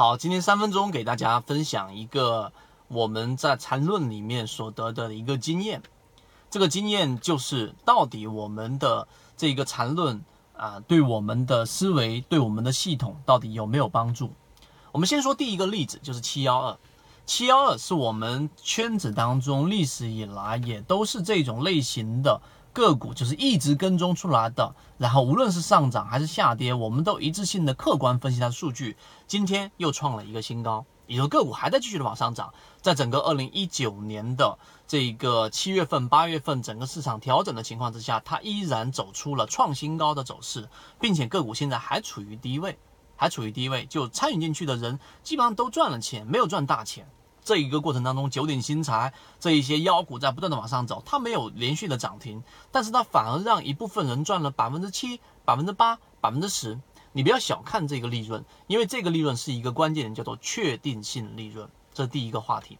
好，今天三分钟给大家分享一个我们在缠论里面所得的一个经验。这个经验就是到底我们的这个缠论啊，对我们的思维、对我们的系统到底有没有帮助？我们先说第一个例子，就是七幺二。七幺二是我们圈子当中历史以来也都是这种类型的。个股就是一直跟踪出来的，然后无论是上涨还是下跌，我们都一致性的客观分析它的数据。今天又创了一个新高，也就个股还在继续的往上涨。在整个二零一九年的这个七月份、八月份，整个市场调整的情况之下，它依然走出了创新高的走势，并且个股现在还处于低位，还处于低位，就参与进去的人基本上都赚了钱，没有赚大钱。这一个过程当中，九鼎新材这一些妖股在不断的往上走，它没有连续的涨停，但是它反而让一部分人赚了百分之七、百分之八、百分之十。你不要小看这个利润，因为这个利润是一个关键，叫做确定性利润。这是第一个话题。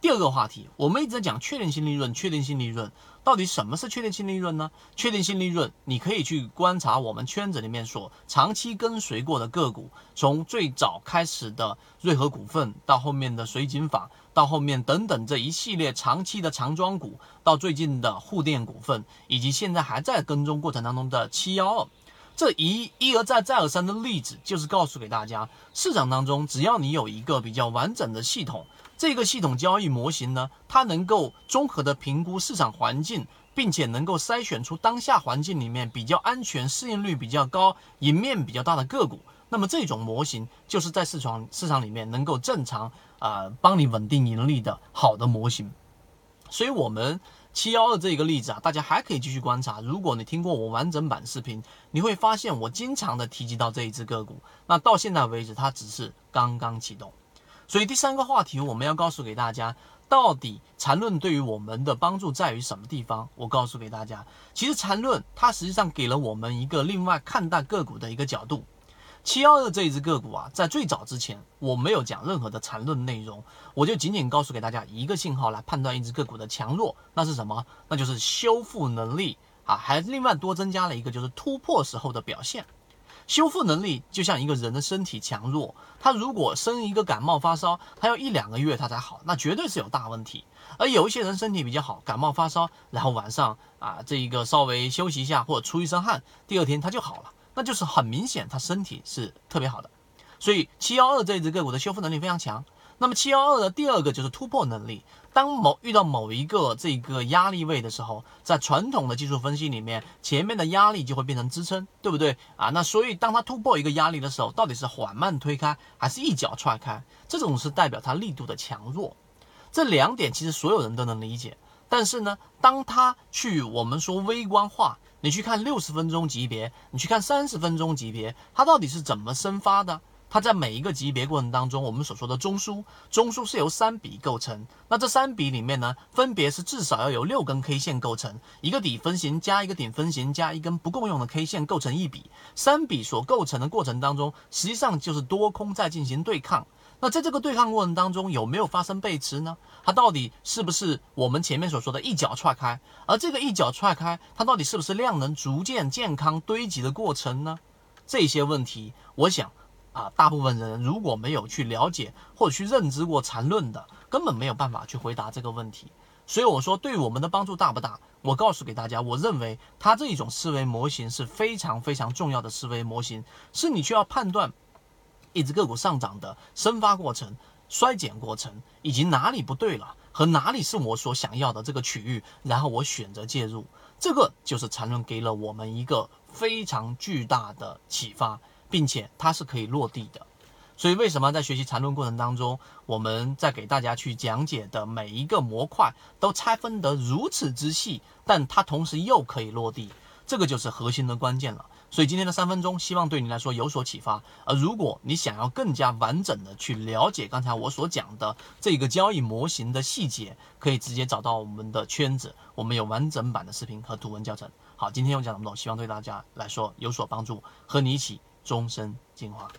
第二个话题，我们一直在讲确定性利润，确定性利润到底什么是确定性利润呢？确定性利润，你可以去观察我们圈子里面所长期跟随过的个股，从最早开始的瑞和股份，到后面的水井坊，到后面等等这一系列长期的长庄股，到最近的沪电股份，以及现在还在跟踪过程当中的七幺二，这一一而再再而三的例子，就是告诉给大家，市场当中只要你有一个比较完整的系统。这个系统交易模型呢，它能够综合的评估市场环境，并且能够筛选出当下环境里面比较安全、市盈率比较高、赢面比较大的个股。那么这种模型就是在市场市场里面能够正常啊帮你稳定盈利的好的模型。所以，我们七幺二这个例子啊，大家还可以继续观察。如果你听过我完整版视频，你会发现我经常的提及到这一只个股。那到现在为止，它只是刚刚启动。所以第三个话题，我们要告诉给大家，到底缠论对于我们的帮助在于什么地方？我告诉给大家，其实缠论它实际上给了我们一个另外看待个股的一个角度。七幺二这一只个股啊，在最早之前我没有讲任何的缠论内容，我就仅仅告诉给大家一个信号来判断一只个股的强弱，那是什么？那就是修复能力啊，还另外多增加了一个就是突破时候的表现。修复能力就像一个人的身体强弱，他如果生一个感冒发烧，他要一两个月他才好，那绝对是有大问题。而有一些人身体比较好，感冒发烧，然后晚上啊这一个稍微休息一下或者出一身汗，第二天他就好了，那就是很明显他身体是特别好的。所以七幺二这只个股的修复能力非常强。那么七幺二的第二个就是突破能力。当某遇到某一个这个压力位的时候，在传统的技术分析里面，前面的压力就会变成支撑，对不对啊？那所以当它突破一个压力的时候，到底是缓慢推开还是一脚踹开？这种是代表它力度的强弱。这两点其实所有人都能理解。但是呢，当它去我们说微观化，你去看六十分钟级别，你去看三十分钟级别，它到底是怎么生发的？它在每一个级别过程当中，我们所说的中枢，中枢是由三笔构成。那这三笔里面呢，分别是至少要有六根 K 线构成，一个底分型加一个顶分型加一根不共用的 K 线构成一笔。三笔所构成的过程当中，实际上就是多空在进行对抗。那在这个对抗过程当中，有没有发生背驰呢？它到底是不是我们前面所说的一脚踹开？而这个一脚踹开，它到底是不是量能逐渐健康堆积的过程呢？这些问题，我想。啊，大部分人如果没有去了解或者去认知过缠论的，根本没有办法去回答这个问题。所以我说，对我们的帮助大不大？我告诉给大家，我认为它这一种思维模型是非常非常重要的思维模型，是你需要判断一只个股上涨的生发过程、衰减过程，以及哪里不对了和哪里是我所想要的这个区域，然后我选择介入。这个就是缠论给了我们一个非常巨大的启发。并且它是可以落地的，所以为什么在学习缠论过程当中，我们在给大家去讲解的每一个模块都拆分得如此之细，但它同时又可以落地，这个就是核心的关键了。所以今天的三分钟，希望对你来说有所启发。而如果你想要更加完整的去了解刚才我所讲的这个交易模型的细节，可以直接找到我们的圈子，我们有完整版的视频和图文教程。好，今天我讲这么多，希望对大家来说有所帮助，和你一起。终身进化。